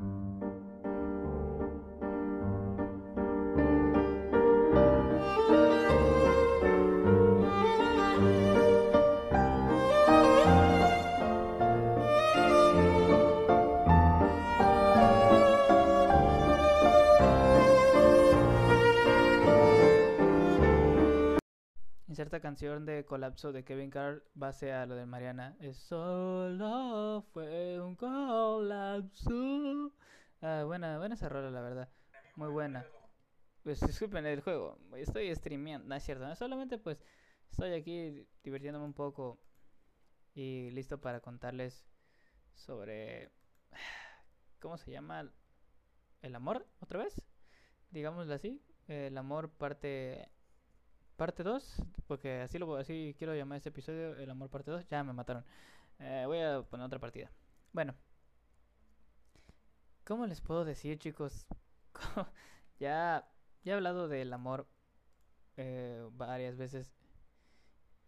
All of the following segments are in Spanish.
Thank you. Inserta canción de colapso de Kevin Carr base a lo de Mariana. Es solo fue un colapso. Ah, buena, buena esa rola, la verdad. Muy buena. Pues disculpen el juego. Estoy streameando. No es cierto. Solamente pues estoy aquí divirtiéndome un poco y listo para contarles sobre ¿cómo se llama? El amor, otra vez. Digámoslo así. El amor parte parte 2, porque así lo así quiero llamar este episodio El amor parte 2. Ya me mataron. Eh, voy a poner otra partida. Bueno. ¿Cómo les puedo decir, chicos? ya, ya he hablado del amor eh, varias veces.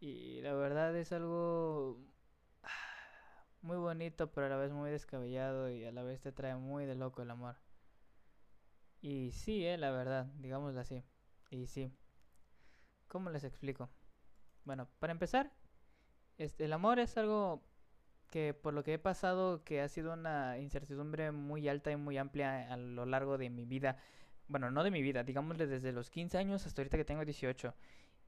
Y la verdad es algo muy bonito, pero a la vez muy descabellado y a la vez te trae muy de loco el amor. Y sí, eh, la verdad, digámoslo así. Y sí. ¿Cómo les explico? Bueno, para empezar, este, el amor es algo que por lo que he pasado, que ha sido una incertidumbre muy alta y muy amplia a lo largo de mi vida. Bueno, no de mi vida, digámosle desde los 15 años hasta ahorita que tengo 18.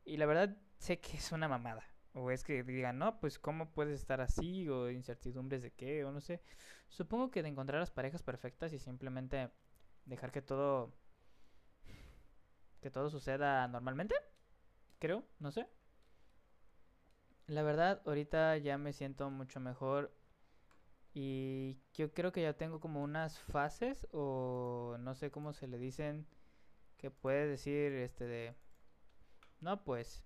Y la verdad sé que es una mamada. O es que digan, no, pues cómo puedes estar así, o incertidumbres de qué, o no sé. Supongo que de encontrar las parejas perfectas y simplemente dejar que todo... que todo suceda normalmente creo, no sé. La verdad, ahorita ya me siento mucho mejor y yo creo que ya tengo como unas fases o no sé cómo se le dicen que puede decir este de no pues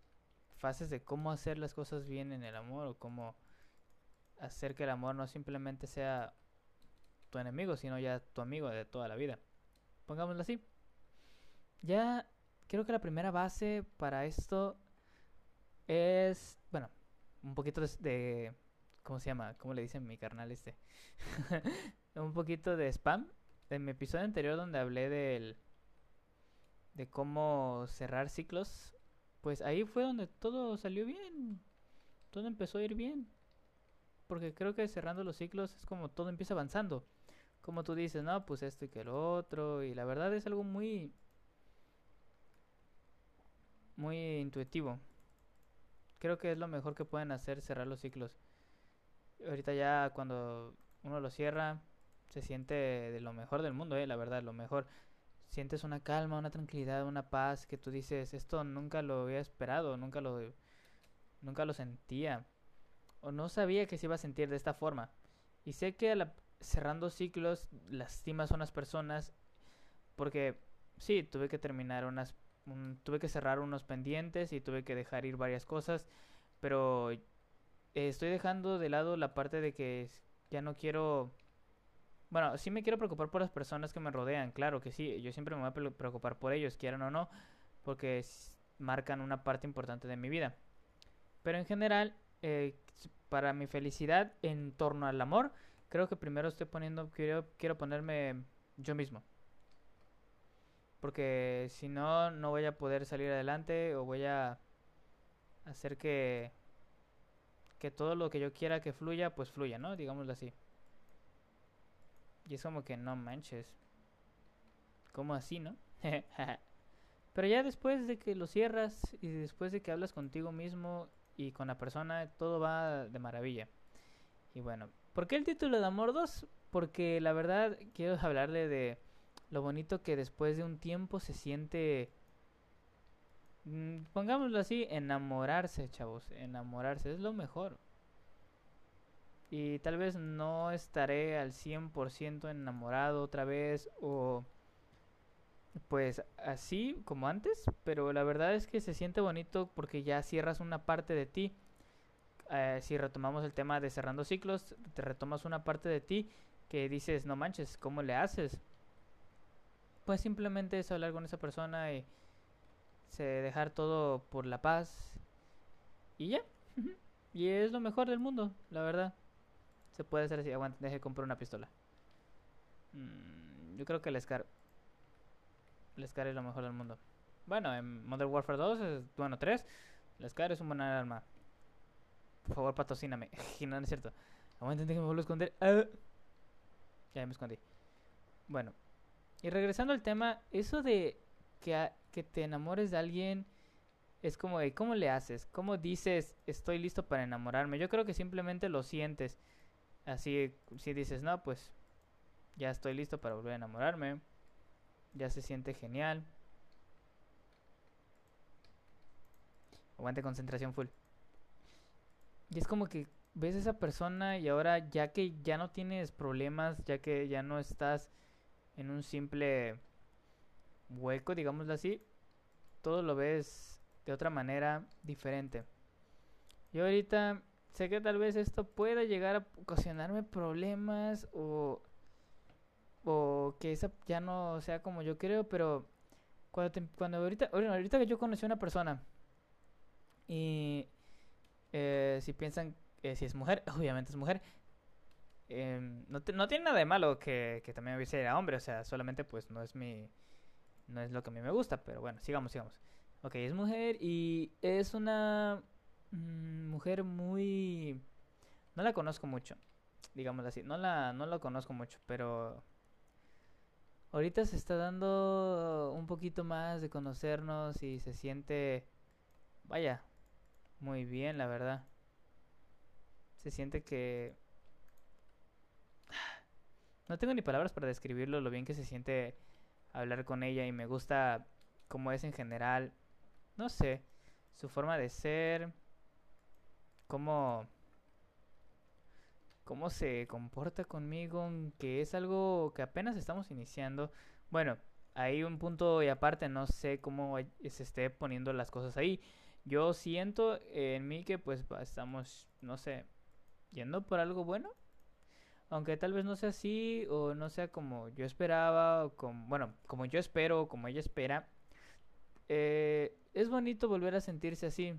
fases de cómo hacer las cosas bien en el amor o cómo hacer que el amor no simplemente sea tu enemigo, sino ya tu amigo de toda la vida. Pongámoslo así. Ya creo que la primera base para esto es, bueno, un poquito de, ¿cómo se llama? ¿Cómo le dicen mi carnal este? un poquito de spam. En mi episodio anterior donde hablé del de cómo cerrar ciclos, pues ahí fue donde todo salió bien. Todo empezó a ir bien. Porque creo que cerrando los ciclos es como todo empieza avanzando. Como tú dices, no, pues esto y que lo otro. Y la verdad es algo muy muy intuitivo. Creo que es lo mejor que pueden hacer cerrar los ciclos. Ahorita ya cuando uno lo cierra, se siente de lo mejor del mundo, eh, la verdad, lo mejor. Sientes una calma, una tranquilidad, una paz que tú dices, esto nunca lo había esperado, nunca lo nunca lo sentía o no sabía que se iba a sentir de esta forma. Y sé que cerrando ciclos lastimas a unas personas porque sí, tuve que terminar unas tuve que cerrar unos pendientes y tuve que dejar ir varias cosas, pero estoy dejando de lado la parte de que ya no quiero... Bueno, sí me quiero preocupar por las personas que me rodean, claro que sí, yo siempre me voy a preocupar por ellos, quieran o no, porque marcan una parte importante de mi vida. Pero en general, eh, para mi felicidad en torno al amor, creo que primero estoy poniendo, quiero, quiero ponerme yo mismo porque si no, no voy a poder salir adelante o voy a hacer que, que todo lo que yo quiera que fluya, pues fluya, ¿no? Digámoslo así. Y es como que no manches. ¿Cómo así, no? Pero ya después de que lo cierras y después de que hablas contigo mismo y con la persona, todo va de maravilla. Y bueno, ¿por qué el título de Amor 2? Porque la verdad quiero hablarle de lo bonito que después de un tiempo se siente, mm, pongámoslo así, enamorarse, chavos, enamorarse es lo mejor. Y tal vez no estaré al 100% enamorado otra vez o pues así como antes, pero la verdad es que se siente bonito porque ya cierras una parte de ti. Eh, si retomamos el tema de cerrando ciclos, te retomas una parte de ti que dices, no manches, ¿cómo le haces? Pues simplemente es hablar con esa persona y se dejar todo por la paz y ya. y es lo mejor del mundo, la verdad. Se puede hacer así. Aguanta, deje comprar una pistola. Mm. Yo creo que el Scar. El Scar es lo mejor del mundo. Bueno, en Modern Warfare 2, es, bueno, 3, el Scar es un buen arma. Por favor, patrocíname. no, no es cierto. Aguanten que me vuelvo a esconder. Ah. Ya me escondí. Bueno. Y regresando al tema, eso de que, que te enamores de alguien es como de, ¿cómo le haces? ¿Cómo dices, estoy listo para enamorarme? Yo creo que simplemente lo sientes. Así, si dices, no, pues ya estoy listo para volver a enamorarme. Ya se siente genial. Aguante concentración full. Y es como que ves a esa persona y ahora ya que ya no tienes problemas, ya que ya no estás en un simple hueco, digámoslo así, todo lo ves de otra manera diferente. Yo ahorita sé que tal vez esto pueda llegar a ocasionarme problemas o, o que esa ya no sea como yo creo, pero cuando, cuando ahorita, ahorita que yo conocí a una persona y eh, si piensan que si es mujer, obviamente es mujer. Em, no, no, tiene nada de malo que, que también hubiese era hombre, o sea, solamente pues no es mi... No es lo que a mí me gusta, pero bueno, sigamos, sigamos. Ok, es mujer y es una mm, mujer muy... No la conozco mucho, digamos así. No la, no la conozco mucho, pero... Ahorita se está dando un poquito más de conocernos y se siente... Vaya, muy bien, la verdad. Se siente que... No tengo ni palabras para describirlo, lo bien que se siente hablar con ella y me gusta cómo es en general. No sé, su forma de ser, cómo cómo se comporta conmigo, que es algo que apenas estamos iniciando. Bueno, hay un punto y aparte, no sé cómo se esté poniendo las cosas ahí. Yo siento en mí que pues estamos, no sé, yendo por algo bueno. Aunque tal vez no sea así o no sea como yo esperaba o como, bueno, como yo espero o como ella espera. Eh, es bonito volver a sentirse así.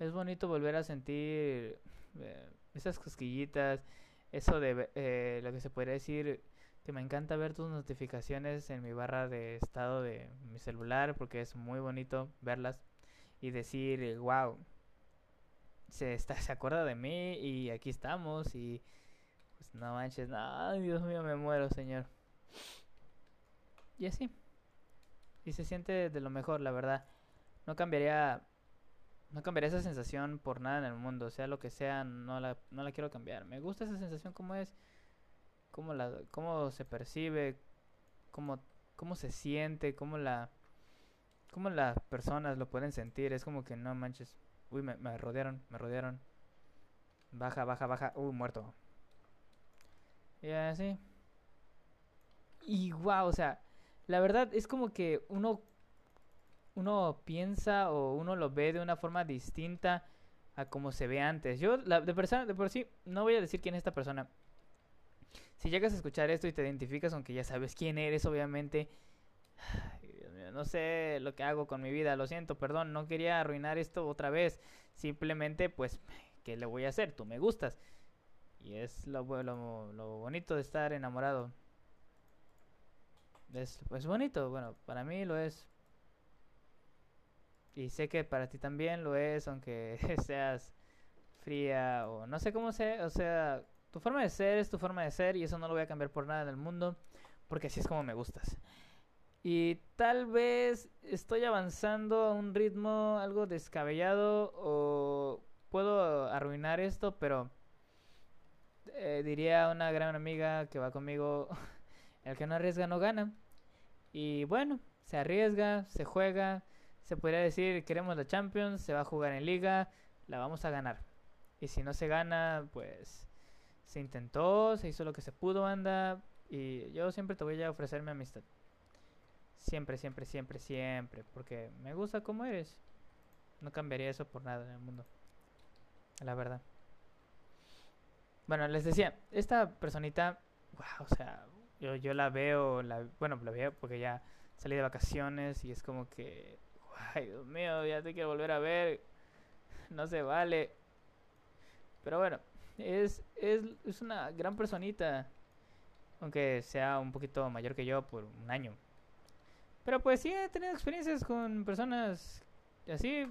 Es bonito volver a sentir eh, esas cosquillitas, eso de eh, lo que se podría decir que me encanta ver tus notificaciones en mi barra de estado de mi celular porque es muy bonito verlas y decir, wow, se, está, se acuerda de mí y aquí estamos y no manches, no, Dios mío, me muero, Señor. Y así. Y se siente de lo mejor, la verdad. No cambiaría no cambiaría esa sensación por nada en el mundo, sea lo que sea, no la, no la quiero cambiar. Me gusta esa sensación como es, cómo, la, cómo se percibe, cómo, cómo se siente, cómo la cómo las personas lo pueden sentir. Es como que no manches. Uy, me, me rodearon, me rodearon. Baja, baja, baja. Uy, muerto. Y así. Y wow, o sea, la verdad es como que uno uno piensa o uno lo ve de una forma distinta a como se ve antes. Yo la, de persona de por sí no voy a decir quién es esta persona. Si llegas a escuchar esto y te identificas, aunque ya sabes quién eres, obviamente, no sé lo que hago con mi vida, lo siento, perdón, no quería arruinar esto otra vez, simplemente pues, ¿qué le voy a hacer? Tú me gustas. Y es lo, lo, lo bonito de estar enamorado. Es, es bonito, bueno, para mí lo es. Y sé que para ti también lo es, aunque seas fría o no sé cómo sea, o sea, tu forma de ser es tu forma de ser y eso no lo voy a cambiar por nada en el mundo, porque así es como me gustas. Y tal vez estoy avanzando a un ritmo algo descabellado o puedo arruinar esto, pero eh, diría una gran amiga que va conmigo, el que no arriesga no gana. Y bueno, se arriesga, se juega, se podría decir, queremos la Champions, se va a jugar en liga, la vamos a ganar. Y si no se gana, pues se intentó, se hizo lo que se pudo, anda. Y yo siempre te voy a ofrecer mi amistad. Siempre, siempre, siempre, siempre. Porque me gusta como eres. No cambiaría eso por nada en el mundo. La verdad. Bueno, les decía, esta personita, wow, o sea, yo, yo la veo, la, bueno, la veo porque ya salí de vacaciones y es como que, ay, Dios mío, ya te quiero volver a ver. No se vale. Pero bueno, es, es, es una gran personita. aunque sea un poquito mayor que yo por un año. Pero pues sí he tenido experiencias con personas así.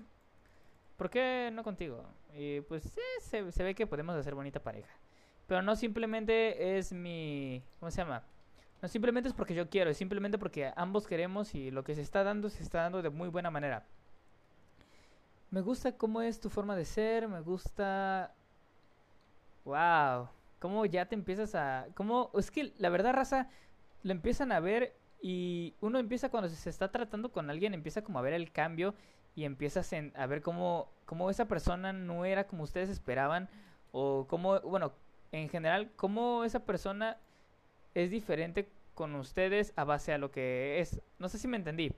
¿Por qué no contigo? Y pues sí, se, se ve que podemos hacer bonita pareja. Pero no simplemente es mi... ¿Cómo se llama? No simplemente es porque yo quiero, es simplemente porque ambos queremos y lo que se está dando se está dando de muy buena manera. Me gusta cómo es tu forma de ser, me gusta... ¡Wow! Cómo ya te empiezas a... Cómo... Es que la verdad, raza, lo empiezan a ver y uno empieza cuando se está tratando con alguien, empieza como a ver el cambio y empiezas a ver cómo, cómo esa persona no era como ustedes esperaban o cómo, bueno, en general, cómo esa persona es diferente con ustedes a base a lo que es. No sé si me entendí.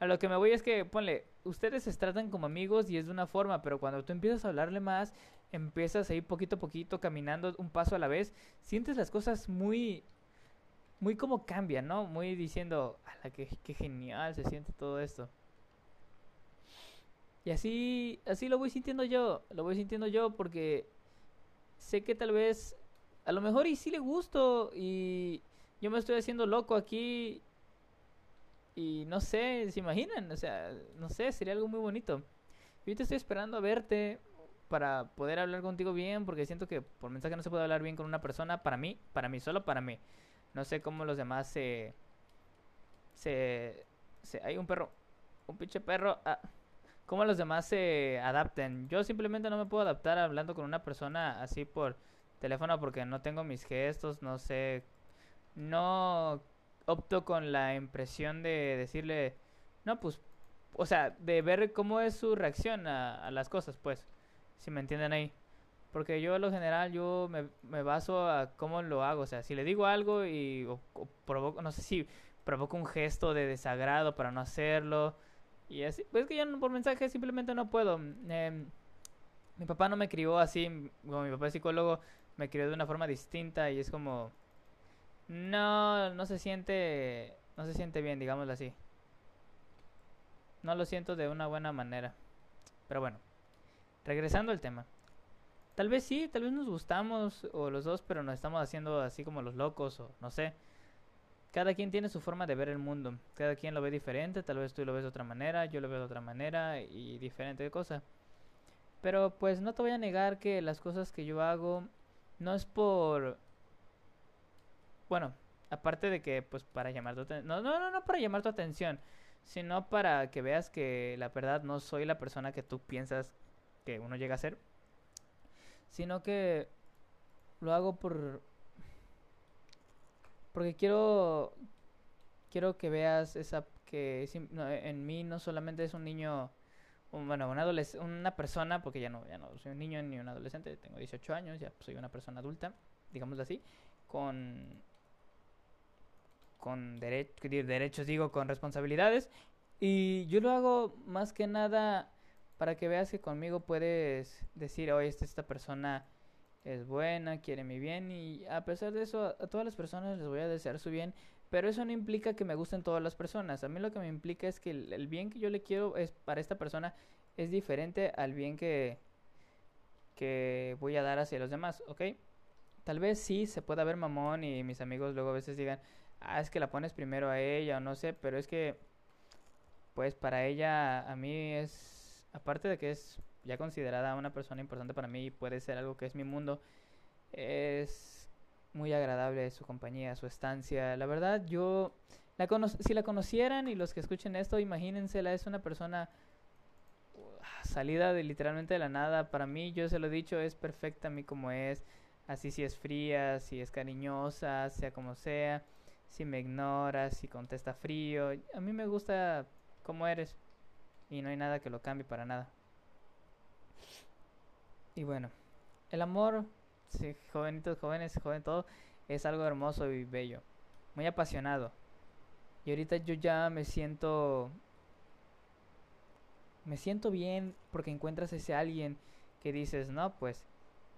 A lo que me voy es que, ponle, ustedes se tratan como amigos y es de una forma, pero cuando tú empiezas a hablarle más, empiezas a ir poquito a poquito, caminando un paso a la vez, sientes las cosas muy, muy como cambian, ¿no? Muy diciendo, ala, qué, qué genial se siente todo esto. Y así, así lo voy sintiendo yo, lo voy sintiendo yo porque sé que tal vez a lo mejor y sí le gusto y yo me estoy haciendo loco aquí y no sé, ¿se imaginan? O sea, no sé, sería algo muy bonito. Yo te estoy esperando a verte para poder hablar contigo bien porque siento que por mensaje no se puede hablar bien con una persona para mí, para mí, solo para mí. No sé cómo los demás se... Se... se hay un perro, un pinche perro. Ah, cómo los demás se adapten. Yo simplemente no me puedo adaptar hablando con una persona así por teléfono porque no tengo mis gestos, no sé, no opto con la impresión de decirle, no, pues, o sea, de ver cómo es su reacción a, las cosas, pues, si me entienden ahí. Porque yo, a lo general, yo me, baso a cómo lo hago. O sea, si le digo algo y provoco, no sé si provoco un gesto de desagrado para no hacerlo. Y así, pues que yo por mensaje simplemente no puedo. Eh, mi papá no me crió así, como mi papá es psicólogo, me crió de una forma distinta y es como no no se siente no se siente bien digámoslo así. No lo siento de una buena manera pero bueno regresando al tema. Tal vez sí tal vez nos gustamos o los dos pero nos estamos haciendo así como los locos o no sé cada quien tiene su forma de ver el mundo. Cada quien lo ve diferente tal vez tú lo ves de otra manera yo lo veo de otra manera y diferente cosa pero pues no te voy a negar que las cosas que yo hago no es por... Bueno, aparte de que pues para llamar tu atención... No, no, no, no para llamar tu atención, sino para que veas que la verdad no soy la persona que tú piensas que uno llega a ser, sino que lo hago por... Porque quiero... Quiero que veas esa... que en mí no solamente es un niño bueno, una, una persona, porque ya no, ya no soy un niño ni un adolescente, tengo 18 años, ya soy una persona adulta, digámoslo así, con, con derechos, digo, con responsabilidades. Y yo lo hago más que nada para que veas que conmigo puedes decir, oye, esta, esta persona es buena, quiere mi bien y a pesar de eso a, todas las personas les voy a desear su bien, pero eso no implica que me gusten todas las personas. A mí lo que me implica es que el, bien que yo le quiero es para esta persona es diferente al bien que que voy a dar hacia los demás, ¿ok? Tal vez sí se pueda ver mamón y mis amigos luego a veces digan, ah, es que la pones primero a ella o no sé, pero es que pues para ella a mí es, aparte de que es ya considerada una persona importante para mí y puede ser algo que es mi mundo, es muy agradable su compañía, su estancia. La verdad, yo, la si la conocieran y los que escuchen esto, imagínensela, es una persona uh, salida de literalmente de la nada. Para mí, yo se lo he dicho, es perfecta a mí como es. Así si es fría, si es cariñosa, sea como sea. Si me ignora, si contesta frío. A mí me gusta como eres. Y no hay nada que lo cambie para nada. Y bueno, el amor, sí, jovenitos, jóvenes, joven todo, es algo hermoso y bello, muy apasionado. Y ahorita yo ya me siento me siento bien porque encuentras ese alguien que dices, "No, pues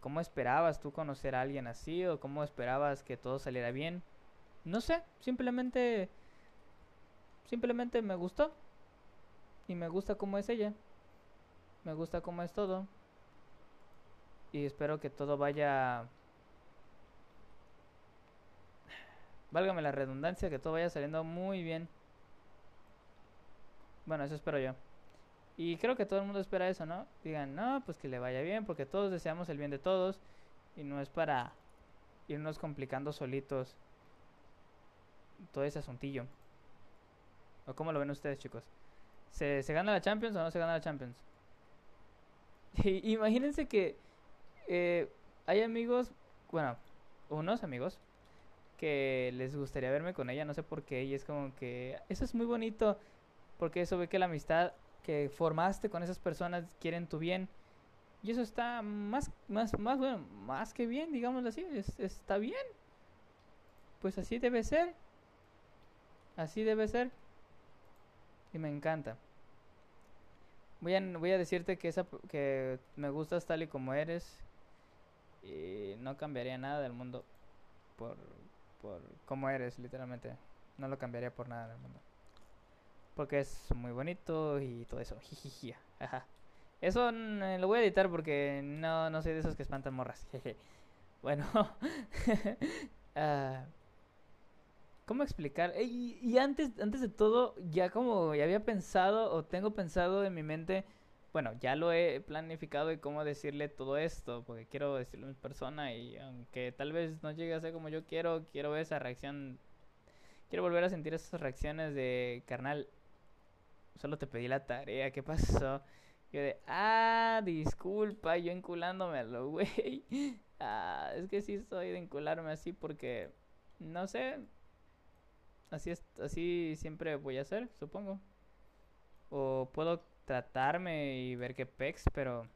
¿cómo esperabas tú conocer a alguien así o cómo esperabas que todo saliera bien?" No sé, simplemente simplemente me gustó y me gusta cómo es ella. Me gusta cómo es todo y espero que todo vaya válgame la redundancia, que todo vaya saliendo muy bien. Bueno, eso espero yo. Y creo que todo el mundo espera eso, ¿no? Digan, no, pues que le vaya bien, porque todos deseamos el bien de todos. Y no es para irnos complicando solitos todo ese asuntillo. ¿O cómo lo ven ustedes, chicos? ¿Se, ¿se gana la Champions o no se gana la Champions? Imagínense que eh, hay amigos, bueno, unos amigos que les gustaría verme con ella, no sé por qué, y es como que eso es muy bonito, porque eso ve que la amistad que formaste con esas personas quieren tu bien, y eso está más, más, más, bueno, más que bien, digámoslo así, está bien, pues así debe ser, así debe ser, y me encanta. Voy a, voy a decirte que, esa, que me gustas tal y como eres, y no cambiaría nada del mundo por, por cómo eres, literalmente. No lo cambiaría por nada del mundo. Porque es muy bonito y todo eso. Eso lo voy a editar porque no, no soy de esos que espantan morras. bueno. uh, ¿Cómo explicar? Y, y, antes, antes de todo, ya como ya había pensado o tengo pensado en mi mente bueno, ya lo he planificado y cómo decirle todo esto, porque quiero decirlo en persona y aunque tal vez no llegue a ser como yo quiero, quiero ver esa reacción, quiero volver a sentir esas reacciones de carnal, solo te pedí la tarea, ¿qué pasó? Yo de, ah, disculpa, yo enculándome a lo güey. Ah, es que sí soy de encularme así porque, no sé, así, es, así siempre voy a hacer, supongo. O puedo tratarme y ver qué pex, pero...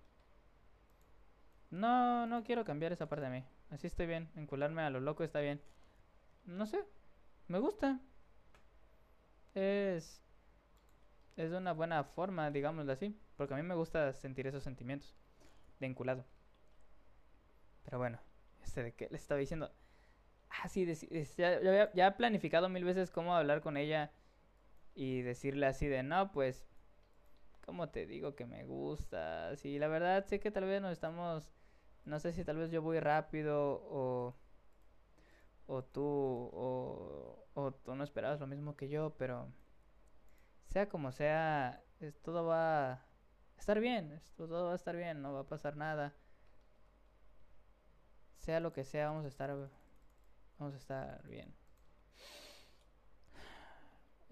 No, no quiero cambiar esa parte de mí. Así estoy bien. Encularme a lo loco está bien. No sé. Me gusta. Es... Es una buena forma, digámoslo así. Porque a mí me gusta sentir esos sentimientos. De enculado. Pero bueno. Este de qué le estaba diciendo. Ah, ya, ya he planificado mil veces cómo hablar con ella. Y decirle así de, no, pues ¿Cómo te digo que me gusta? Sí, la verdad sé que tal vez nos estamos... No sé si tal vez yo voy rápido o... O tú... O, o tú no esperabas lo mismo que yo, pero... Sea como sea, todo va a estar bien. todo va a estar bien, no va a pasar nada. Sea lo que sea, vamos a estar... Vamos a estar bien.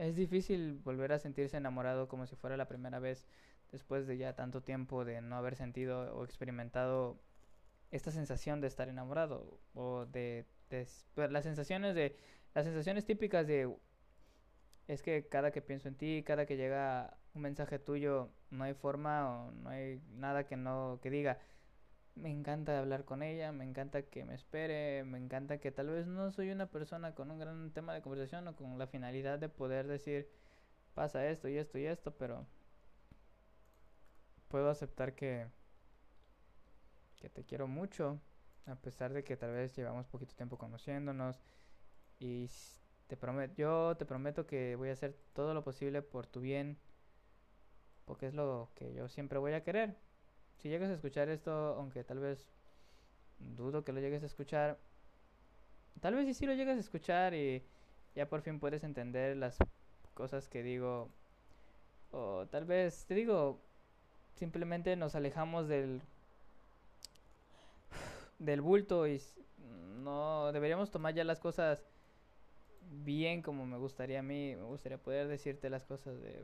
Es difícil volver a sentirse enamorado como si fuera la primera vez después de ya tanto tiempo de no haber sentido o experimentado esta sensación de estar enamorado o de, pues, las sensaciones de las sensaciones típicas de es que cada que pienso en ti, cada que llega un mensaje tuyo, no hay forma o no hay nada que no que diga me encanta hablar con ella, me encanta que me espere, me encanta que tal vez no soy una persona con un gran tema de conversación o con la finalidad de poder decir pasa esto y esto y esto, pero puedo aceptar que que te quiero mucho, a pesar de que tal vez llevamos poquito tiempo conociéndonos y te prometo, yo te prometo que voy a hacer todo lo posible por tu bien, porque es lo que yo siempre voy a querer si llegas a escuchar esto, aunque tal vez dudo que lo llegues a escuchar, tal vez sí, lo llegas a escuchar y ya por fin puedes entender las cosas que digo. O tal vez, te digo, simplemente nos alejamos del del bulto y no deberíamos tomar ya las cosas bien como me gustaría a mí, me gustaría poder decirte las cosas de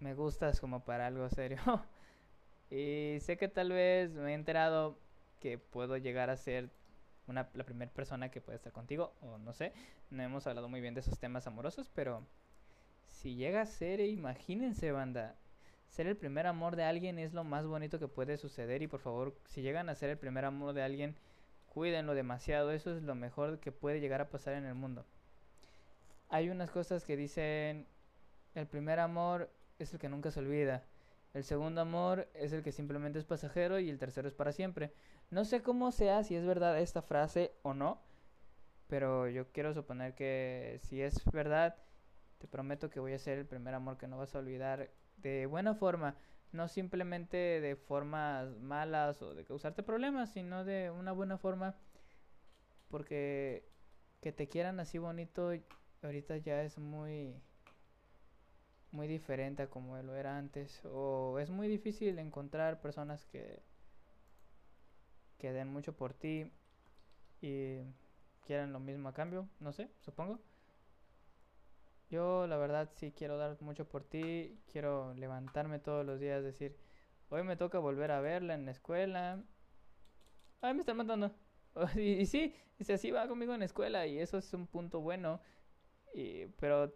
me gustas como para algo serio. y sé que tal vez me he enterado que puedo llegar a ser una, la primera persona que puede estar contigo, o no sé, no hemos hablado muy bien de esos temas amorosos, pero si llega a ser, imagínense banda, ser el primer amor de alguien es lo más bonito que puede suceder y por favor, si llegan a ser el primer amor de alguien, cuídenlo demasiado, eso es lo mejor que puede llegar a pasar en el mundo. Hay unas cosas que dicen, el primer amor es el que nunca se olvida. El segundo amor es el que simplemente es pasajero y el tercero es para siempre. No sé cómo sea, si es verdad esta frase o no, pero yo quiero suponer que si es verdad, te prometo que voy a ser el primer amor que no vas a olvidar de buena forma, no simplemente de formas malas o de causarte problemas, sino de una buena forma porque que te quieran así bonito ahorita ya es muy muy diferente a como lo era antes o es muy difícil encontrar personas que que den mucho por ti y quieran lo mismo a cambio, no sé, supongo. Yo la verdad sí quiero dar mucho por ti, quiero levantarme todos los días, decir, hoy me toca volver a verla en la escuela. Ay, me están matando. y, sí, y así va conmigo en la escuela y eso es un punto bueno. Y, pero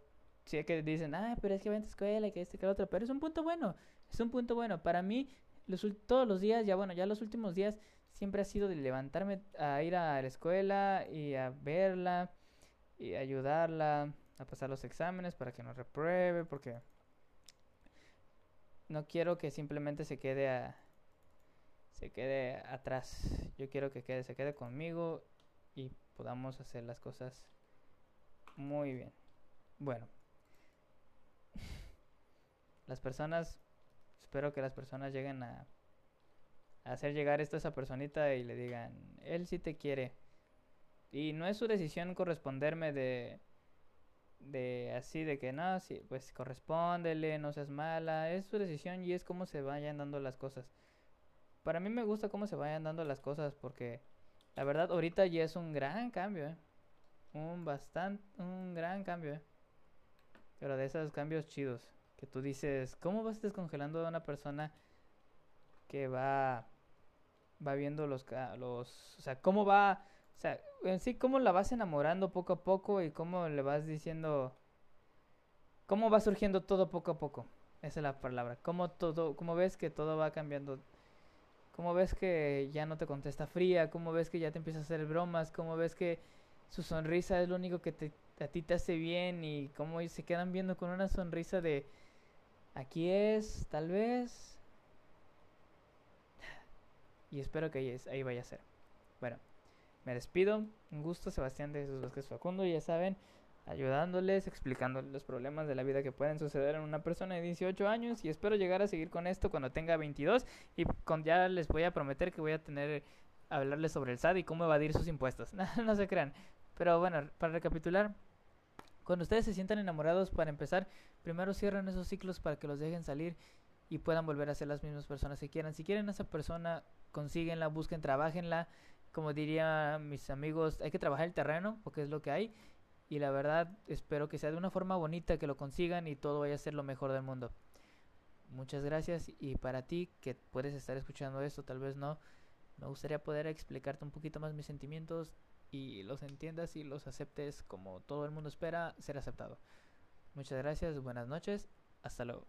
sí que dicen, ah, pero es que va a escuela que este que el otro, pero es un punto bueno, es un punto bueno. Para mí, los, todos los días, ya bueno, ya los últimos días, siempre ha sido de levantarme a ir a la escuela y a verla y ayudarla a pasar los exámenes para que no repruebe, porque no quiero que simplemente se quede a, se quede atrás. Yo quiero que quede, se quede conmigo y podamos hacer las cosas muy bien. Bueno, las personas, espero que las personas lleguen a, hacer llegar esto a esa personita y le digan, él sí te quiere. Y no es su decisión corresponderme de, de así, de que no, sí, pues correspóndele, no seas mala. Es su decisión y es como se vayan dando las cosas. Para mí me gusta cómo se vayan dando las cosas porque la verdad ahorita ya es un gran cambio, ¿eh? Un bastante, un gran cambio, ¿eh? Pero de esos cambios chidos. Que tú dices, ¿cómo vas descongelando a una persona que va, va viendo los, los, o sea, cómo va, o sea, en sí, cómo la vas enamorando poco a poco y cómo le vas diciendo, cómo va surgiendo todo poco a poco. Esa es la palabra. Cómo todo, cómo ves que todo va cambiando. Cómo ves que ya no te contesta fría, cómo ves que ya te empieza a hacer bromas, cómo ves que su sonrisa es lo único que te, a ti te hace bien y cómo se quedan viendo con una sonrisa de aquí es, tal vez. Y espero que ahí, vaya a ser. Bueno, me despido. Un gusto, Sebastián de Jesús Vázquez Facundo. Ya saben, ayudándoles, explicándoles los problemas de la vida que pueden suceder en una persona de 18 años. Y espero llegar a seguir con esto cuando tenga 22. Y con, ya les voy a prometer que voy a tener hablarles sobre el SAT y cómo evadir sus impuestos. no se crean. Pero bueno, para recapitular, cuando ustedes se sientan enamorados, para empezar, primero cierran esos ciclos para que los dejen salir y puedan volver a ser las mismas personas que quieran. Si quieren a esa persona, consíguenla, busquen, trabajenla. Como diría mis amigos, hay que trabajar el terreno porque es lo que hay. Y la verdad, espero que sea de una forma bonita, que lo consigan y todo vaya a ser lo mejor del mundo. Muchas gracias y para ti que puedes estar escuchando esto, tal vez no, me gustaría poder explicarte un poquito más mis sentimientos y los entiendas y los aceptes como todo el mundo espera ser aceptado. Muchas gracias, buenas noches, hasta luego.